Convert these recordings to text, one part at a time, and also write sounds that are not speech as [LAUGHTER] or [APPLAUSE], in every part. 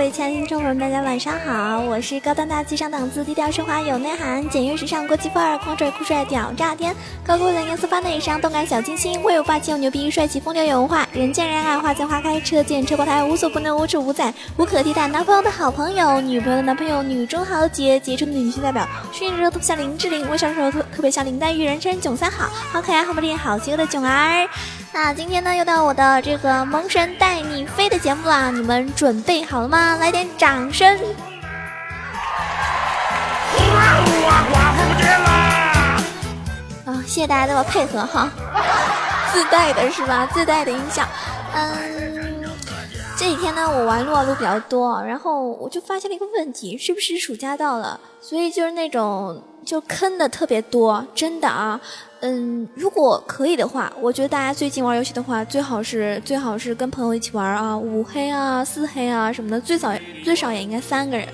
各位亲爱的听众朋友们，大家晚上好！我是高端大气上档次、低调奢华有内涵、简约时尚国际范儿、狂拽酷帅屌炸天、高贵冷艳色发内伤、动感小清新、威武霸气又牛逼、帅气风流有文化、人见人爱、花见花开、车见车爆胎、无所不能、无处不在、无可替代。男朋友的好朋友，女朋友的男朋友，女中豪杰，杰出的女性代表，训练时候特别像林志玲，微笑时候特特别像林黛玉，人称囧三好，好可爱、好美丽、好邪恶的囧儿。那今天呢，又到我的这个萌神带你飞的节目啦！你们准备好了吗？来点掌声！啊，谢谢大家的配合哈，[LAUGHS] 自带的是吧？自带的音效。嗯，这几天呢，我玩撸啊撸比较多，然后我就发现了一个问题，是不是暑假到了？所以就是那种就坑的特别多，真的啊。嗯，如果可以的话，我觉得大家最近玩游戏的话，最好是最好是跟朋友一起玩啊，五黑啊、四黑啊什么的，最少最少也应该三个人，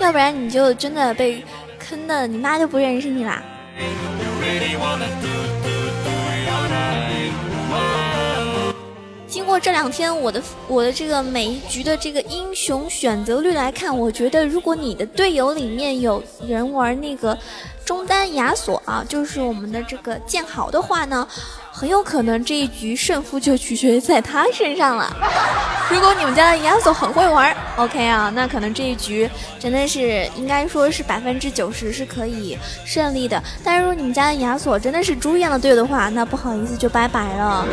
要不然你就真的被坑的，你妈就不认识你啦。这两天我的我的这个每一局的这个英雄选择率来看，我觉得如果你的队友里面有人玩那个。中单亚索啊，就是我们的这个剑豪的话呢，很有可能这一局胜负就取决于在他身上了。如果你们家的亚索很会玩，OK 啊，那可能这一局真的是应该说是百分之九十是可以胜利的。但是如果你们家的亚索真的是猪一样的队友的话，那不好意思就拜拜了。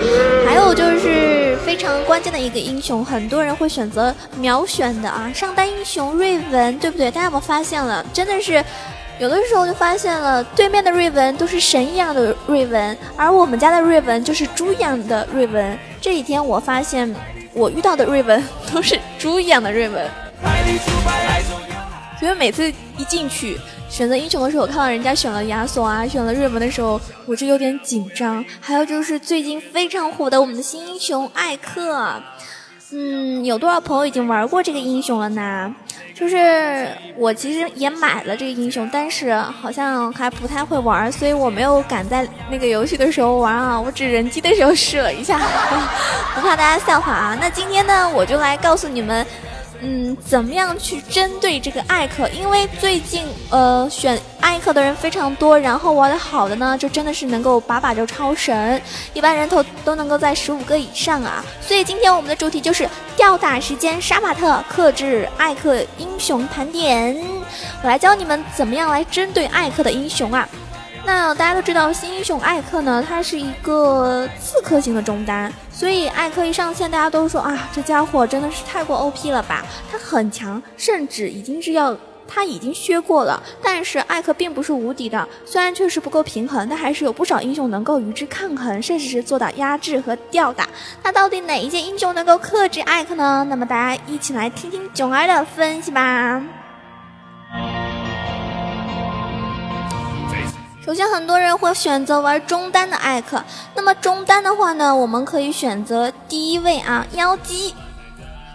还有就是非常关键的一个英雄，很多人会选择秒选的啊，上单英雄瑞文，对不对？大家有没有发现了？真的是。有的时候就发现了，对面的瑞文都是神一样的瑞文，而我们家的瑞文就是猪一样的瑞文。这几天我发现，我遇到的瑞文 [LAUGHS] 都是猪一样的瑞文。所以每次一进去选择英雄的时候，我看到人家选了亚索啊，选了瑞文的时候，我就有点紧张。还有就是最近非常火的我们的新英雄艾克，嗯，有多少朋友已经玩过这个英雄了呢？就是我其实也买了这个英雄，但是好像还不太会玩，所以我没有敢在那个游戏的时候玩啊。我只人机的时候试了一下，[LAUGHS] 不怕大家笑话啊。那今天呢，我就来告诉你们。嗯，怎么样去针对这个艾克？因为最近呃选艾克的人非常多，然后玩的好的呢，就真的是能够把把就超神，一般人头都能够在十五个以上啊。所以今天我们的主题就是吊打时间杀马特，克制艾克英雄盘点。我来教你们怎么样来针对艾克的英雄啊。那大家都知道，新英雄艾克呢，他是一个刺客型的中单，所以艾克一上线，大家都说啊，这家伙真的是太过 OP 了吧？他很强，甚至已经是要他已经削过了。但是艾克并不是无敌的，虽然确实不够平衡，但还是有不少英雄能够与之抗衡，甚至是做到压制和吊打。那到底哪一件英雄能够克制艾克呢？那么大家一起来听听囧儿的分析吧。首先，很多人会选择玩中单的艾克。那么中单的话呢，我们可以选择第一位啊妖姬。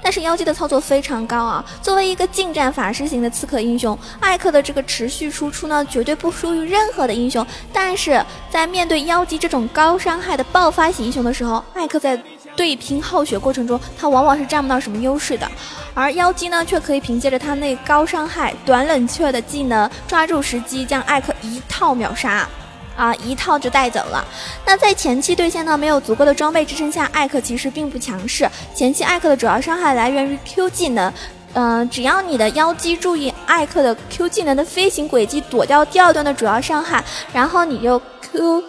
但是妖姬的操作非常高啊。作为一个近战法师型的刺客英雄，艾克的这个持续输出呢，绝对不输于任何的英雄。但是在面对妖姬这种高伤害的爆发型英雄的时候，艾克在对拼耗血过程中，他往往是占不到什么优势的，而妖姬呢，却可以凭借着他那高伤害、短冷却的技能，抓住时机将艾克一套秒杀，啊，一套就带走了。那在前期对线呢没有足够的装备支撑下，艾克其实并不强势。前期艾克的主要伤害来源于 Q 技能，嗯，只要你的妖姬注意艾克的 Q 技能的飞行轨迹，躲掉第二段的主要伤害，然后你就。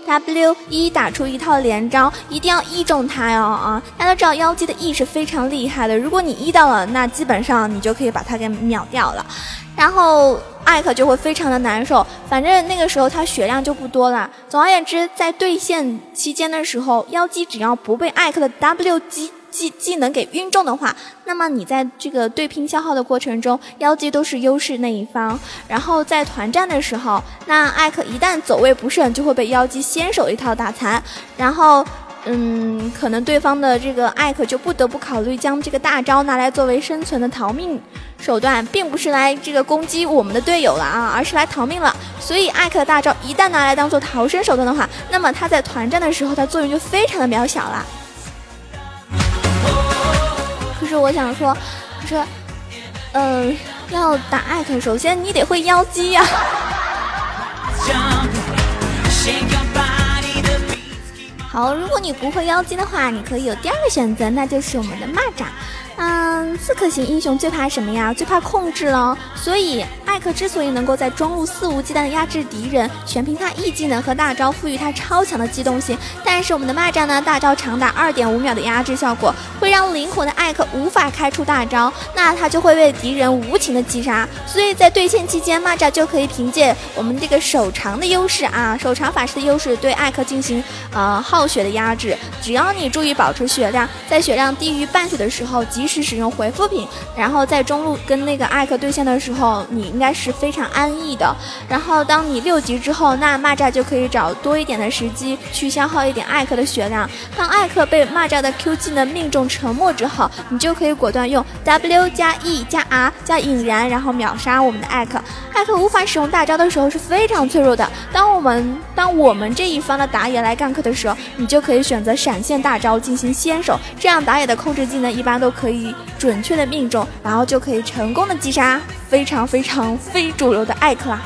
W 一打出一套连招，一定要 E 中他哟啊！大家都知道妖姬的 E 是非常厉害的，如果你 E 到了，那基本上你就可以把他给秒掉了，然后艾克就会非常的难受。反正那个时候他血量就不多了。总而言之，在对线期间的时候，妖姬只要不被艾克的 W 击。技技能给晕中的话，那么你在这个对拼消耗的过程中，妖姬都是优势那一方。然后在团战的时候，那艾克一旦走位不慎，就会被妖姬先手一套打残。然后，嗯，可能对方的这个艾克就不得不考虑将这个大招拿来作为生存的逃命手段，并不是来这个攻击我们的队友了啊，而是来逃命了。所以艾克的大招一旦拿来当做逃生手段的话，那么他在团战的时候，它作用就非常的渺小了。是我想说，就是嗯，要打艾特，首先你得会妖姬呀。好，如果你不会妖姬的话，你可以有第二个选择，那就是我们的蚂蚱。嗯，刺客型英雄最怕什么呀？最怕控制了。所以艾克之所以能够在中路肆无忌惮的压制敌人，全凭他 E 技能和大招赋予他超强的机动性。但是我们的蚂蚱呢，大招长达二点五秒的压制效果，会让灵活的艾克无法开出大招，那他就会被敌人无情的击杀。所以在对线期间，蚂蚱就可以凭借我们这个手长的优势啊，手长法师的优势对艾克进行呃耗血的压制。只要你注意保持血量，在血量低于半血的时候，及是使用回复品，然后在中路跟那个艾克对线的时候，你应该是非常安逸的。然后当你六级之后，那蚂蚱就可以找多一点的时机去消耗一点艾克的血量。当艾克被蚂蚱的 Q 技能命中沉默之后，你就可以果断用 W 加 E 加 R 加引燃，然后秒杀我们的艾克。艾克无法使用大招的时候是非常脆弱的。当我们当我们这一方的打野来干克的时候，你就可以选择闪现大招进行先手，这样打野的控制技能一般都可以准确的命中，然后就可以成功的击杀非常非常非主流的艾克啦。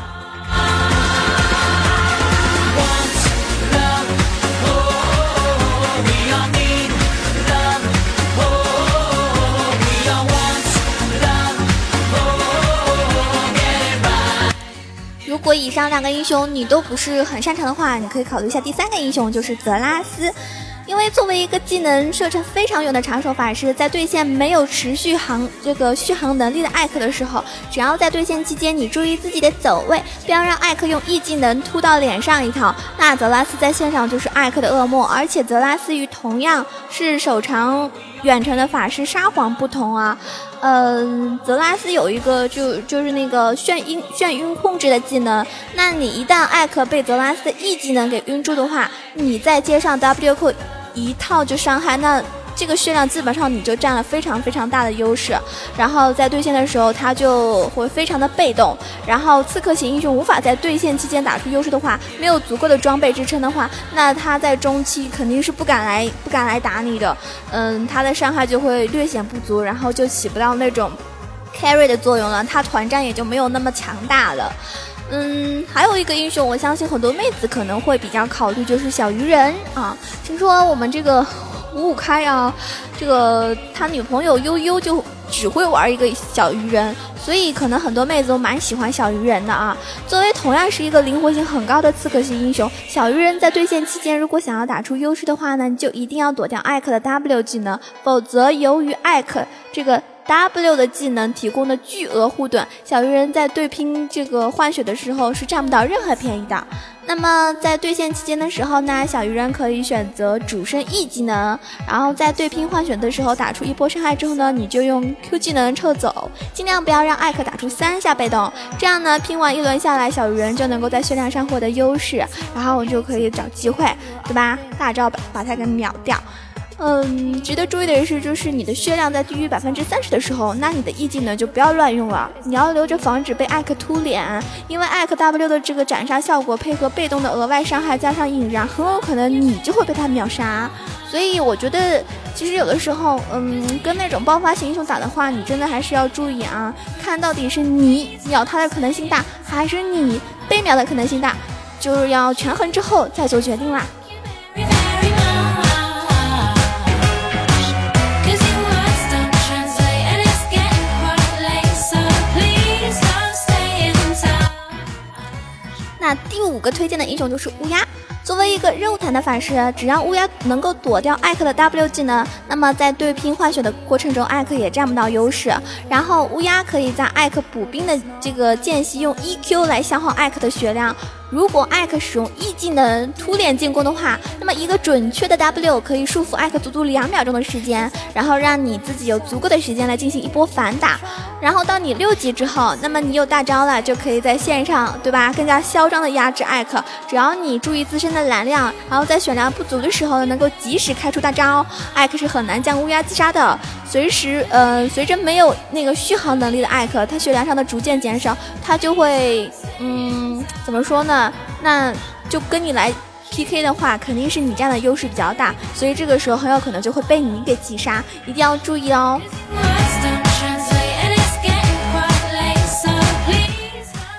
如果以上两个英雄你都不是很擅长的话，你可以考虑一下第三个英雄，就是泽拉斯。因为作为一个技能射程非常远的长手法师，在对线没有持续航这个续航能力的艾克的时候，只要在对线期间你注意自己的走位，不要让艾克用 E 技能突到脸上一套，那泽拉斯在线上就是艾克的噩梦。而且泽拉斯与同样是手长远程的法师沙皇不同啊，嗯，泽拉斯有一个就就是那个眩晕眩晕控制的技能，那你一旦艾克被泽拉斯的 E 技能给晕住的话，你再接上 WQ。一套就伤害，那这个血量基本上你就占了非常非常大的优势。然后在对线的时候，他就会非常的被动。然后刺客型英雄无法在对线期间打出优势的话，没有足够的装备支撑的话，那他在中期肯定是不敢来不敢来打你的。嗯，他的伤害就会略显不足，然后就起不到那种 carry 的作用了，他团战也就没有那么强大了。嗯，还有一个英雄，我相信很多妹子可能会比较考虑，就是小鱼人啊。听说我们这个五五开啊，这个他女朋友悠悠就只会玩一个小鱼人，所以可能很多妹子都蛮喜欢小鱼人的啊。作为同样是一个灵活性很高的刺客型英雄，小鱼人在对线期间，如果想要打出优势的话呢，就一定要躲掉艾克的 W 技能，否则由于艾克这个。W 的技能提供的巨额护盾，小鱼人在对拼这个换血的时候是占不到任何便宜的。那么在对线期间的时候呢，小鱼人可以选择主升 E 技能，然后在对拼换血的时候打出一波伤害之后呢，你就用 Q 技能撤走，尽量不要让艾克打出三下被动，这样呢拼完一轮下来，小鱼人就能够在血量上获得优势，然后我就可以找机会，对吧？大招把把他给秒掉。嗯，值得注意的是，就是你的血量在低于百分之三十的时候，那你的 E 技能就不要乱用了，你要留着防止被艾克突脸，因为艾克 W 的这个斩杀效果配合被动的额外伤害加上引燃，很有可能你就会被他秒杀。所以我觉得，其实有的时候，嗯，跟那种爆发型英雄打的话，你真的还是要注意啊，看到底是你秒他的可能性大，还是你被秒的可能性大，就是要权衡之后再做决定啦。那第五个推荐的英雄就是乌鸦。作为一个肉坦的法师，只要乌鸦能够躲掉艾克的 W 技能，那么在对拼换血的过程中，艾克也占不到优势。然后乌鸦可以在艾克补兵的这个间隙用 EQ 来消耗艾克的血量。如果艾克使用 E 技能突脸进攻的话，那么一个准确的 W 可以束缚艾克足足两秒钟的时间，然后让你自己有足够的时间来进行一波反打。然后到你六级之后，那么你有大招了，就可以在线上，对吧？更加嚣张的压制艾克。只要你注意自身的蓝量，然后在血量不足的时候能够及时开出大招，艾克是很难将乌鸦击杀的。随时，呃，随着没有那个续航能力的艾克，他血量上的逐渐减少，他就会，嗯，怎么说呢？那就跟你来 pk 的话，肯定是你占的优势比较大，所以这个时候很有可能就会被你给击杀，一定要注意哦。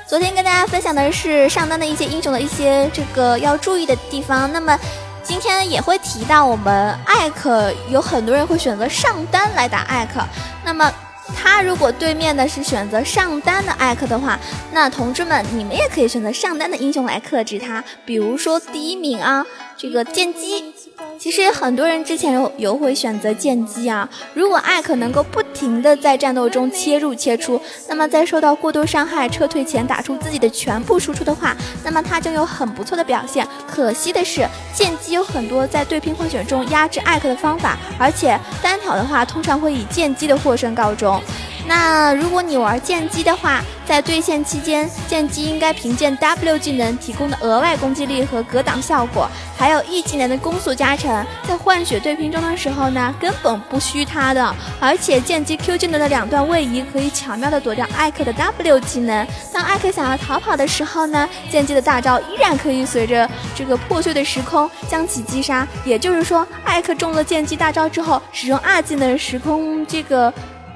昨天跟大家分享的是上单的一些英雄的一些这个要注意的地方，那么今天也会提到我们艾克，有很多人会选择上单来打艾克，那么。他如果对面的是选择上单的艾克的话，那同志们，你们也可以选择上单的英雄来克制他，比如说第一名啊，这个剑姬。其实很多人之前有有会选择剑姬啊。如果艾克能够不停的在战斗中切入切出，那么在受到过多伤害撤退前打出自己的全部输出的话，那么他将有很不错的表现。可惜的是，剑姬有很多在对拼混血中压制艾克的方法，而且单挑的话通常会以剑姬的获胜告终。那如果你玩剑姬的话，在对线期间，剑姬应该凭借 W 技能提供的额外攻击力和格挡效果，还有 E 技能的攻速加成，在换血对拼中的时候呢，根本不虚他的。而且剑姬 Q 技能的两段位移可以巧妙的躲掉艾克的 W 技能。当艾克想要逃跑的时候呢，剑姬的大招依然可以随着这个破碎的时空将其击杀。也就是说，艾克中了剑姬大招之后，使用二技能时空这个。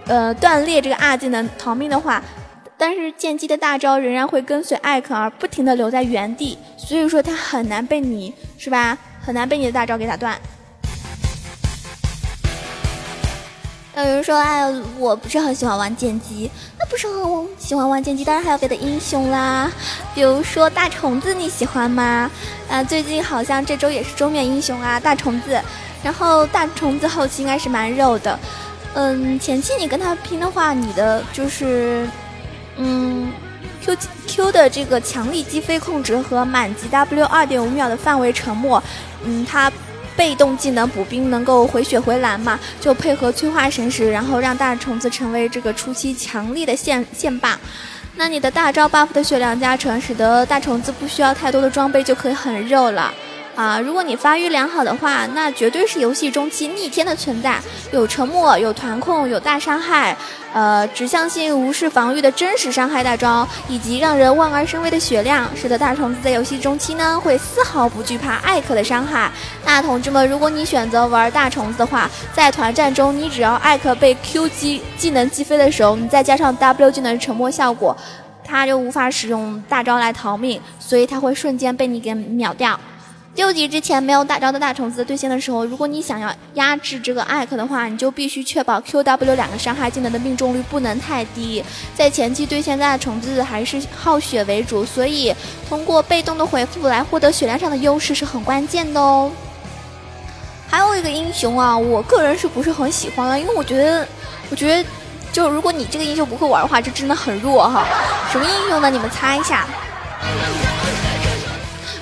呃，断裂这个二技能逃命的话，但是剑姬的大招仍然会跟随艾克而不停的留在原地，所以说他很难被你是吧？很难被你的大招给打断。有人说，哎，我不是很喜欢玩剑姬，那不是很喜欢玩剑姬，当然还有别的英雄啦，比如说大虫子，你喜欢吗？啊，最近好像这周也是周面英雄啊，大虫子，然后大虫子后期应该是蛮肉的。嗯，前期你跟他拼的话，你的就是，嗯，Q Q 的这个强力击飞控制和满级 W 二点五秒的范围沉默，嗯，他被动技能补兵能够回血回蓝嘛，就配合催化神石，然后让大虫子成为这个初期强力的线线霸。那你的大招 buff 的血量加成，使得大虫子不需要太多的装备就可以很肉了。啊，如果你发育良好的话，那绝对是游戏中期逆天的存在，有沉默，有团控，有大伤害，呃，指向性无视防御的真实伤害大招，以及让人望而生畏的血量，使得大虫子在游戏中期呢会丝毫不惧怕艾克的伤害。那同志们，如果你选择玩大虫子的话，在团战中，你只要艾克被 Q 击技能击飞的时候，你再加上 W 技能沉默效果，他就无法使用大招来逃命，所以他会瞬间被你给秒掉。六级之前没有大招的大虫子对线的时候，如果你想要压制这个艾克的话，你就必须确保 Q W 两个伤害技能的命中率不能太低。在前期对线大虫子还是耗血为主，所以通过被动的回复来获得血量上的优势是很关键的哦。还有一个英雄啊，我个人是不是很喜欢啊？因为我觉得，我觉得就如果你这个英雄不会玩的话，这真的很弱哈。什么英雄呢？你们猜一下。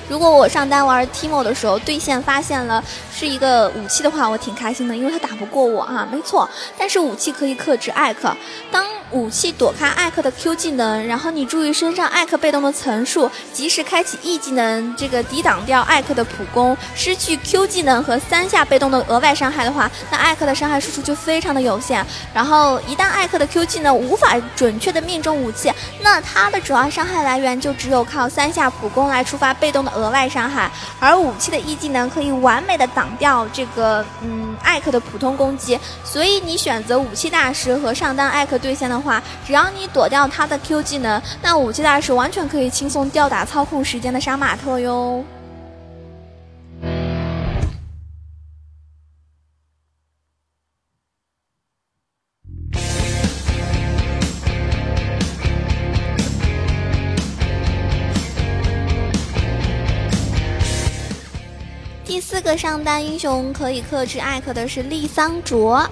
如果我上单玩 Timo 的时候，对线发现了是一个武器的话，我挺开心的，因为他打不过我啊，没错。但是武器可以克制艾克，当武器躲开艾克的 Q 技能，然后你注意身上艾克被动的层数，及时开启 E 技能，这个抵挡掉艾克的普攻，失去 Q 技能和三下被动的额外伤害的话，那艾克的伤害输出就非常的有限。然后一旦艾克的 Q 技能无法准确的命中武器，那他的主要伤害来源就只有靠三下普攻来触发被动的。额外伤害，而武器的 E 技能可以完美的挡掉这个嗯艾克的普通攻击，所以你选择武器大师和上单艾克对线的话，只要你躲掉他的 Q 技能，那武器大师完全可以轻松吊打操控时间的杀马特哟。第四个上单英雄可以克制艾克的是丽桑卓。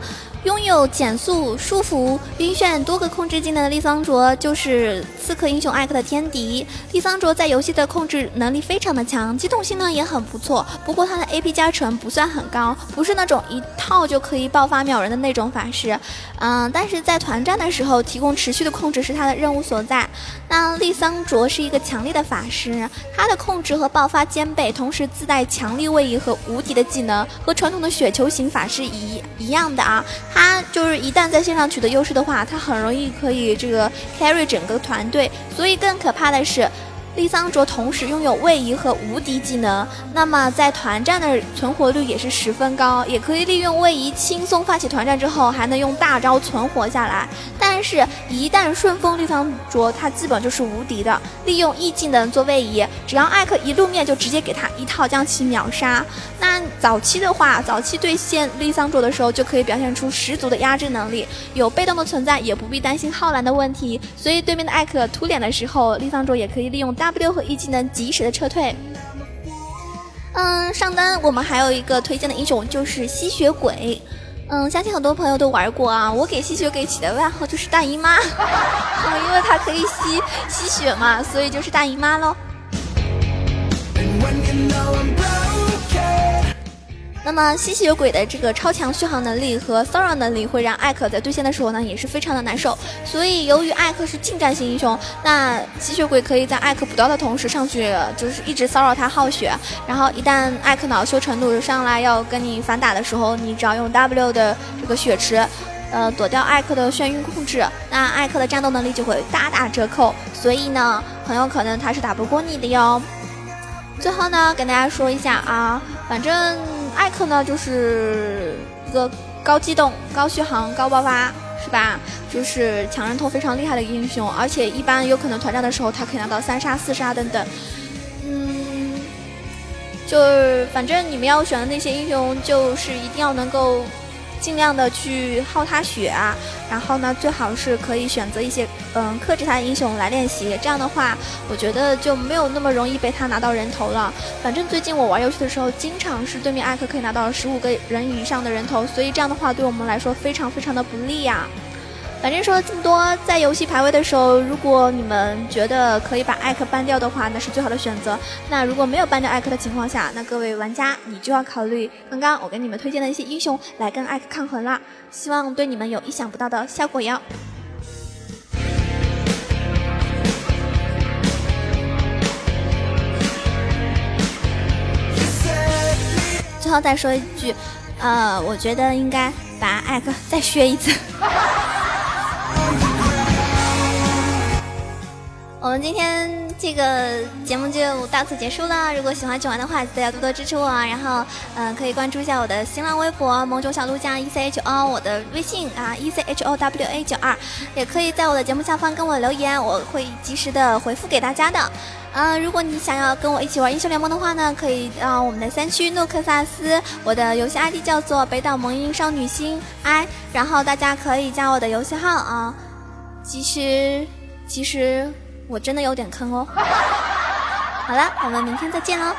拥有减速、束缚、晕眩多个控制技能的丽桑卓，就是刺客英雄艾克的天敌。丽桑卓在游戏的控制能力非常的强，机动性呢也很不错。不过他的 AP 加成不算很高，不是那种一套就可以爆发秒人的那种法师。嗯，但是在团战的时候，提供持续的控制是他的任务所在。那丽桑卓是一个强力的法师，他的控制和爆发兼备，同时自带强力位移和无敌的技能，和传统的雪球型法师一一样的啊。他就是一旦在线上取得优势的话，他很容易可以这个 carry 整个团队。所以更可怕的是，丽桑卓同时拥有位移和无敌技能，那么在团战的存活率也是十分高，也可以利用位移轻松发起团战之后，还能用大招存活下来。但是，一旦顺风丽桑卓，他基本就是无敌的。利用 E 技能做位移，只要艾克一露面，就直接给他一套将其秒杀。那早期的话，早期对线丽桑卓的时候，就可以表现出十足的压制能力，有被动的存在，也不必担心耗蓝的问题。所以对面的艾克突脸的时候，丽桑卓也可以利用大 W 和 E 技能及时的撤退。嗯，上单我们还有一个推荐的英雄就是吸血鬼。嗯，相信很多朋友都玩过啊。我给吸血鬼起的外号就是大姨妈，[LAUGHS] 因为它可以吸吸血嘛，所以就是大姨妈喽。那么吸血鬼的这个超强续航能力和骚扰能力，会让艾克在对线的时候呢，也是非常的难受。所以由于艾克是近战型英雄，那吸血鬼可以在艾克补刀的同时上去，就是一直骚扰他耗血。然后一旦艾克恼羞成怒上来要跟你反打的时候，你只要用 W 的这个血池，呃，躲掉艾克的眩晕控制，那艾克的战斗能力就会大打折扣。所以呢，很有可能他是打不过你的哟。最后呢，跟大家说一下啊，反正。艾克呢，就是一个高机动、高续航、高爆发，是吧？就是抢人头非常厉害的英雄，而且一般有可能团战的时候，他可以拿到三杀、四杀等等。嗯，就是反正你们要选的那些英雄，就是一定要能够。尽量的去耗他血啊，然后呢，最好是可以选择一些嗯克制他的英雄来练习，这样的话，我觉得就没有那么容易被他拿到人头了。反正最近我玩游戏的时候，经常是对面艾克可以拿到十五个人以上的人头，所以这样的话对我们来说非常非常的不利呀。反正说了这么多，在游戏排位的时候，如果你们觉得可以把艾克 ban 掉的话，那是最好的选择。那如果没有 ban 掉艾克的情况下，那各位玩家你就要考虑刚刚我给你们推荐的一些英雄来跟艾克抗衡了。希望对你们有意想不到的效果哟。最后再说一句，呃，我觉得应该把艾克再削一次。们今天这个节目就到此结束了。如果喜欢九玩的话，记得要多多支持我。然后，嗯，可以关注一下我的新浪微博“萌种小鹿酱 E C H O”，我的微信啊 “E C H O W A 九二”，也可以在我的节目下方跟我留言，我会及时的回复给大家的。嗯，如果你想要跟我一起玩英雄联盟的话呢，可以到我们的三区诺克萨斯，我的游戏 ID 叫做北岛萌音少女心 I，然后大家可以加我的游戏号啊。其实，其实。我真的有点坑哦。[LAUGHS] 好了，我们明天再见喽。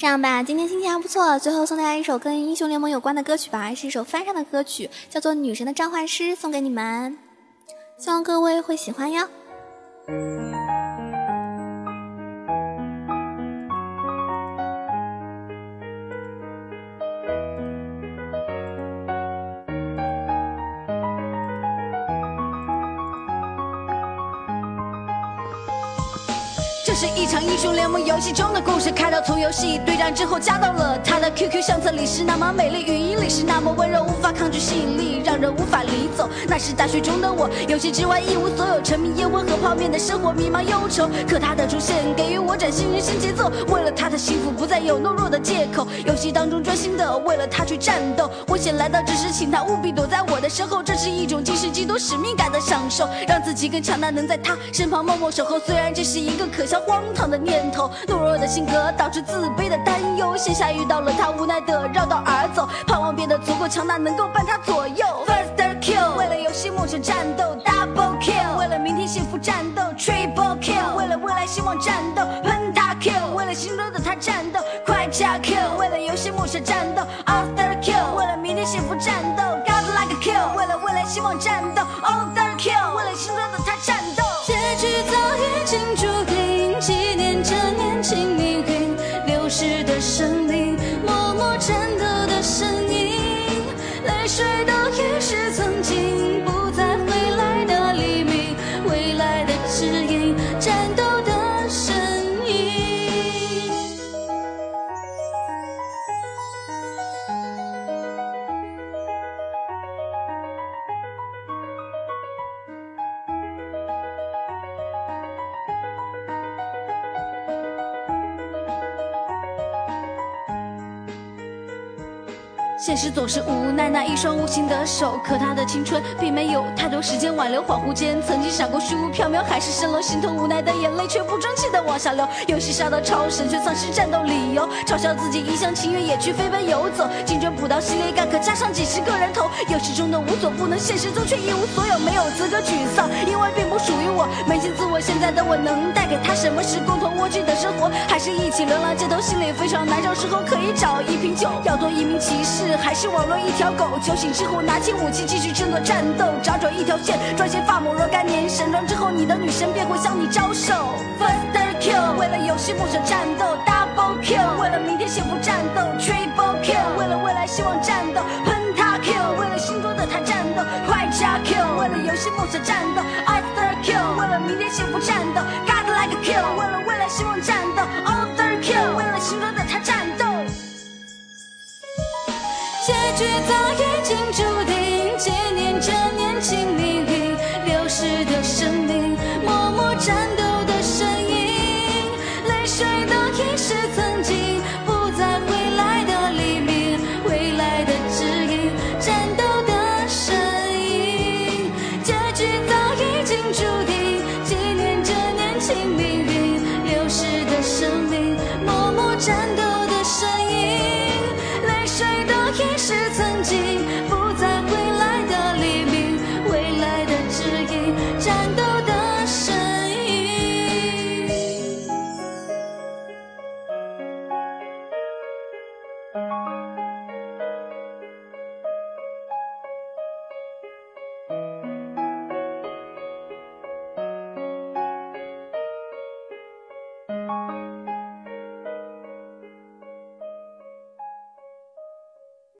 这样吧，今天心情还不错，最后送大家一首跟英雄联盟有关的歌曲吧，是一首翻唱的歌曲，叫做《女神的召唤师》，送给你们，希望各位会喜欢哟。场英雄联盟游戏中的故事，开头从游戏对战之后，加到了他的 QQ 相册里，是那么美丽，语音里是那么温柔，无法抗拒吸引力，让人无法离走。那是大学中的我，游戏之外一无所有，沉迷烟火和泡面的生活，迷茫忧愁。可他的出现给予我崭新人生节奏，为了他的幸福不再有懦弱的借口，游戏当中专心的为了他去战斗。危险来到之时，请他务必躲在我的身后，这是一种既视既多使命感的享受，让自己更强大，能在他身旁默默守候。虽然这是一个可笑。荒唐的念头，懦弱的性格导致自卑的担忧。线下遇到了他，无奈的绕道而走，盼望变得足够强大，能够伴他左右。First kill，为了游戏梦想战斗；Double kill，为了明天幸福战斗；Triple kill，为了未来希望战斗；Pentakill，为了心中的他战斗；快加 kill，为了游戏梦想战斗现实总是无奈，那一双无情的手，可他的青春并没有太多时间挽留。恍惚间，曾经闪过虚无缥缈，海市蜃楼，心头无奈的眼泪却不争气的往下流。游戏杀到超神，却丧失战斗理由，嘲笑自己一厢情愿，也去飞奔游走。精准捕到系列感，可加上几十个人头。游戏中的无所不能，现实中却一无所有，没有资格沮丧，因为并不属于我。扪心自问，现在的我能带给他什么？是共同蜗居的生活，还是一起流浪街头？心里非常难受，时候可以找一瓶酒，要做一名骑士，还是网络？一条狗酒醒之后，拿起武器继续争夺战斗，找准一条线，专心发梦。若干年神装之后，你的女神便会向你招手。First kill，为了游戏梦想战斗；Double kill，为了明天幸福战斗；Triple kill，为了未来希望战斗；Pentakill，为了心中的他战斗；快加 kill，为了游戏梦想战斗；Either kill，为了明天幸福战斗；God like kill，为了未来希望战斗结局早已经注定，纪念着年轻命运，流逝的生命，默默战斗的身影，泪水都已是曾经，不再回来的黎明，未来的指引，战斗的身影。结局早已经注定，纪念着年轻命运，流逝的生命，默默战斗